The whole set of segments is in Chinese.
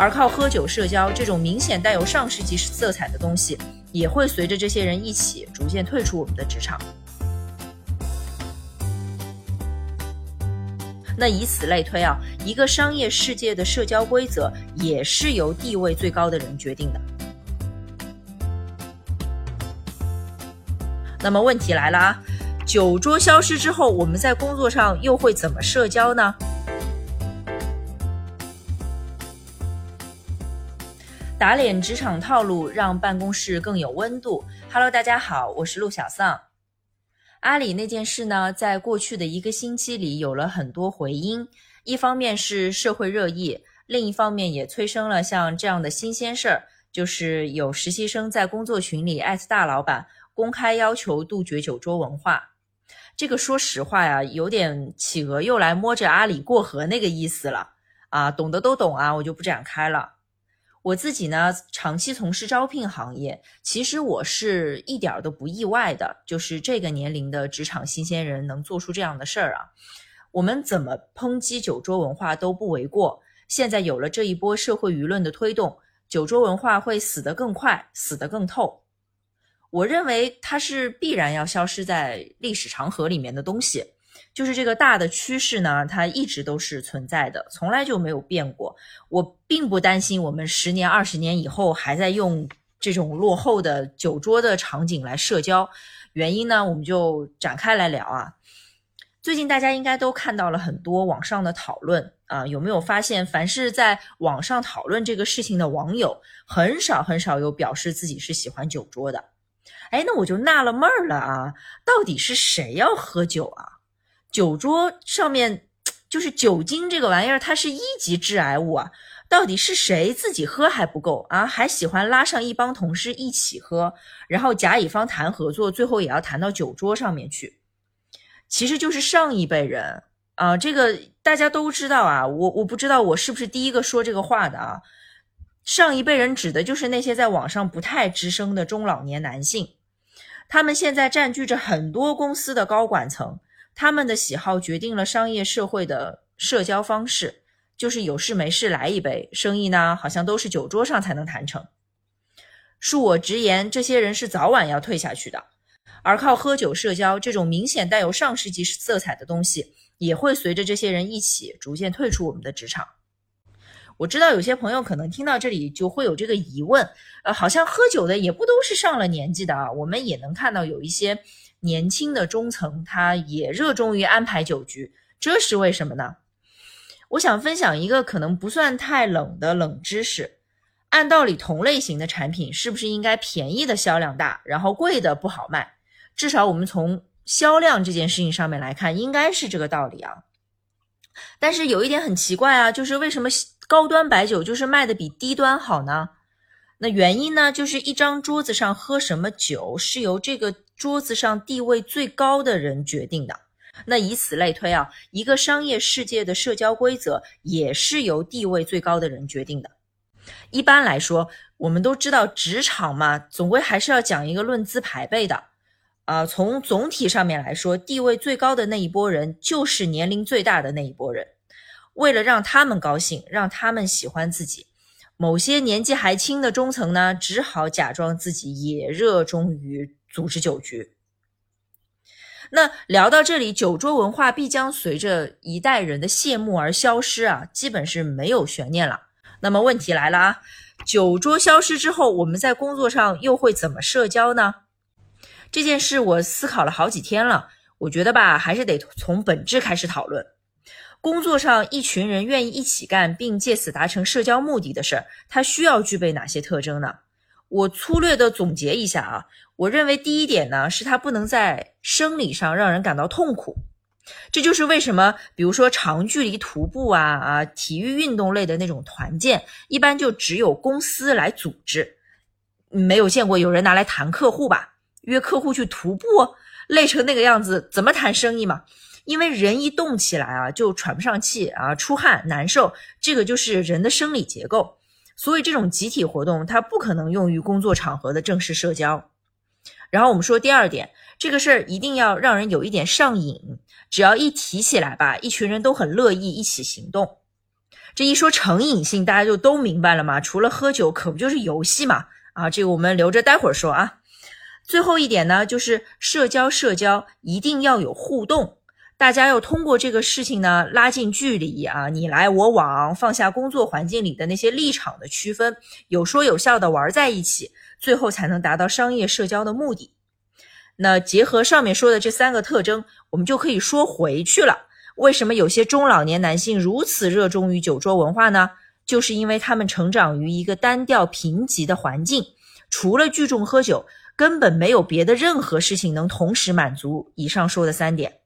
而靠喝酒社交这种明显带有上世纪色彩的东西，也会随着这些人一起逐渐退出我们的职场。那以此类推啊，一个商业世界的社交规则也是由地位最高的人决定的。那么问题来了啊，酒桌消失之后，我们在工作上又会怎么社交呢？打脸职场套路，让办公室更有温度。Hello，大家好，我是陆小丧。阿里那件事呢，在过去的一个星期里有了很多回音，一方面是社会热议，另一方面也催生了像这样的新鲜事儿，就是有实习生在工作群里艾特大老板，公开要求杜绝酒桌文化。这个说实话呀，有点企鹅又来摸着阿里过河那个意思了啊，懂的都懂啊，我就不展开了。我自己呢，长期从事招聘行业，其实我是一点儿都不意外的，就是这个年龄的职场新鲜人能做出这样的事儿啊。我们怎么抨击酒桌文化都不为过。现在有了这一波社会舆论的推动，酒桌文化会死得更快，死得更透。我认为它是必然要消失在历史长河里面的东西。就是这个大的趋势呢，它一直都是存在的，从来就没有变过。我并不担心我们十年、二十年以后还在用这种落后的酒桌的场景来社交。原因呢，我们就展开来聊啊。最近大家应该都看到了很多网上的讨论啊，有没有发现，凡是在网上讨论这个事情的网友，很少很少有表示自己是喜欢酒桌的。哎，那我就纳了闷儿了啊，到底是谁要喝酒啊？酒桌上面就是酒精这个玩意儿，它是一级致癌物啊！到底是谁自己喝还不够啊？还喜欢拉上一帮同事一起喝，然后甲乙方谈合作，最后也要谈到酒桌上面去。其实就是上一辈人啊，这个大家都知道啊。我我不知道我是不是第一个说这个话的啊。上一辈人指的就是那些在网上不太吱声的中老年男性，他们现在占据着很多公司的高管层。他们的喜好决定了商业社会的社交方式，就是有事没事来一杯，生意呢好像都是酒桌上才能谈成。恕我直言，这些人是早晚要退下去的，而靠喝酒社交这种明显带有上世纪色彩的东西，也会随着这些人一起逐渐退出我们的职场。我知道有些朋友可能听到这里就会有这个疑问，呃，好像喝酒的也不都是上了年纪的啊，我们也能看到有一些。年轻的中层，他也热衷于安排酒局，这是为什么呢？我想分享一个可能不算太冷的冷知识。按道理，同类型的产品是不是应该便宜的销量大，然后贵的不好卖？至少我们从销量这件事情上面来看，应该是这个道理啊。但是有一点很奇怪啊，就是为什么高端白酒就是卖的比低端好呢？那原因呢，就是一张桌子上喝什么酒是由这个桌子上地位最高的人决定的。那以此类推啊，一个商业世界的社交规则也是由地位最高的人决定的。一般来说，我们都知道职场嘛，总归还是要讲一个论资排辈的。啊，从总体上面来说，地位最高的那一波人就是年龄最大的那一波人。为了让他们高兴，让他们喜欢自己。某些年纪还轻的中层呢，只好假装自己也热衷于组织酒局。那聊到这里，酒桌文化必将随着一代人的谢幕而消失啊，基本是没有悬念了。那么问题来了啊，酒桌消失之后，我们在工作上又会怎么社交呢？这件事我思考了好几天了，我觉得吧，还是得从本质开始讨论。工作上一群人愿意一起干，并借此达成社交目的的事儿，它需要具备哪些特征呢？我粗略的总结一下啊，我认为第一点呢，是它不能在生理上让人感到痛苦。这就是为什么，比如说长距离徒步啊啊，体育运动类的那种团建，一般就只有公司来组织，没有见过有人拿来谈客户吧？约客户去徒步，累成那个样子，怎么谈生意嘛？因为人一动起来啊，就喘不上气啊，出汗难受，这个就是人的生理结构。所以这种集体活动它不可能用于工作场合的正式社交。然后我们说第二点，这个事儿一定要让人有一点上瘾，只要一提起来吧，一群人都很乐意一起行动。这一说成瘾性，大家就都明白了嘛。除了喝酒，可不就是游戏嘛？啊，这个我们留着待会儿说啊。最后一点呢，就是社交，社交一定要有互动，大家要通过这个事情呢拉近距离啊，你来我往，放下工作环境里的那些立场的区分，有说有笑的玩在一起，最后才能达到商业社交的目的。那结合上面说的这三个特征，我们就可以说回去了。为什么有些中老年男性如此热衷于酒桌文化呢？就是因为他们成长于一个单调贫瘠的环境，除了聚众喝酒。根本没有别的任何事情能同时满足以上说的三点，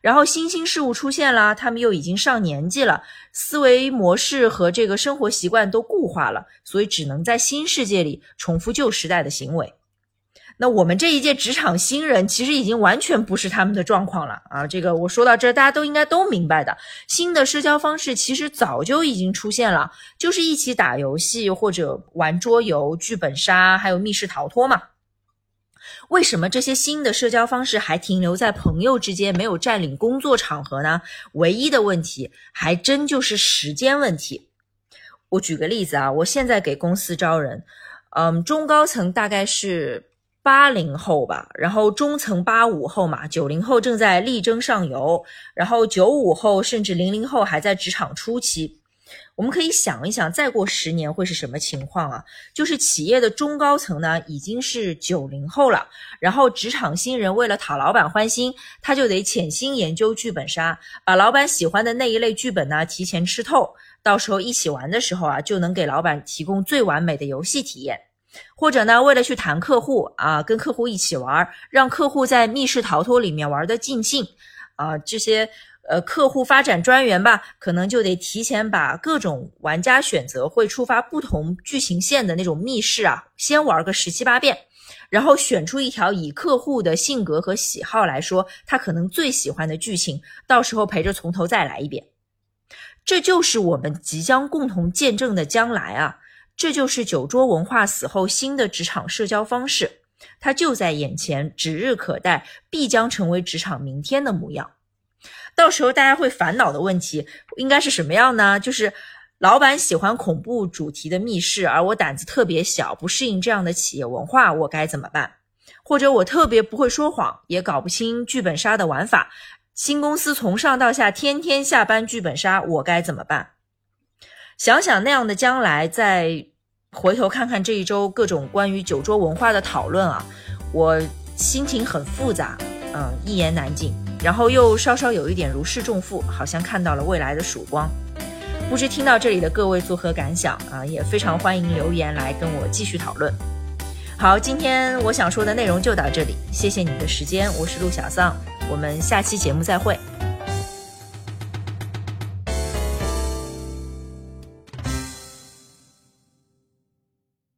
然后新兴事物出现了，他们又已经上年纪了，思维模式和这个生活习惯都固化了，所以只能在新世界里重复旧时代的行为。那我们这一届职场新人其实已经完全不是他们的状况了啊！这个我说到这，大家都应该都明白的。新的社交方式其实早就已经出现了，就是一起打游戏或者玩桌游、剧本杀，还有密室逃脱嘛。为什么这些新的社交方式还停留在朋友之间，没有占领工作场合呢？唯一的问题还真就是时间问题。我举个例子啊，我现在给公司招人，嗯，中高层大概是八零后吧，然后中层八五后嘛，九零后正在力争上游，然后九五后甚至零零后还在职场初期。我们可以想一想，再过十年会是什么情况啊？就是企业的中高层呢，已经是九零后了，然后职场新人为了讨老板欢心，他就得潜心研究剧本杀，把老板喜欢的那一类剧本呢提前吃透，到时候一起玩的时候啊，就能给老板提供最完美的游戏体验。或者呢，为了去谈客户啊，跟客户一起玩，让客户在密室逃脱里面玩的尽兴啊，这些。呃，客户发展专员吧，可能就得提前把各种玩家选择会触发不同剧情线的那种密室啊，先玩个十七八遍，然后选出一条以客户的性格和喜好来说，他可能最喜欢的剧情，到时候陪着从头再来一遍。这就是我们即将共同见证的将来啊！这就是酒桌文化死后新的职场社交方式，它就在眼前，指日可待，必将成为职场明天的模样。到时候大家会烦恼的问题应该是什么样呢？就是老板喜欢恐怖主题的密室，而我胆子特别小，不适应这样的企业文化，我该怎么办？或者我特别不会说谎，也搞不清剧本杀的玩法，新公司从上到下天天下班剧本杀，我该怎么办？想想那样的将来，再回头看看这一周各种关于酒桌文化的讨论啊，我心情很复杂，嗯，一言难尽。然后又稍稍有一点如释重负，好像看到了未来的曙光。不知听到这里的各位作何感想啊？也非常欢迎留言来跟我继续讨论。好，今天我想说的内容就到这里，谢谢你的时间，我是陆小桑，我们下期节目再会。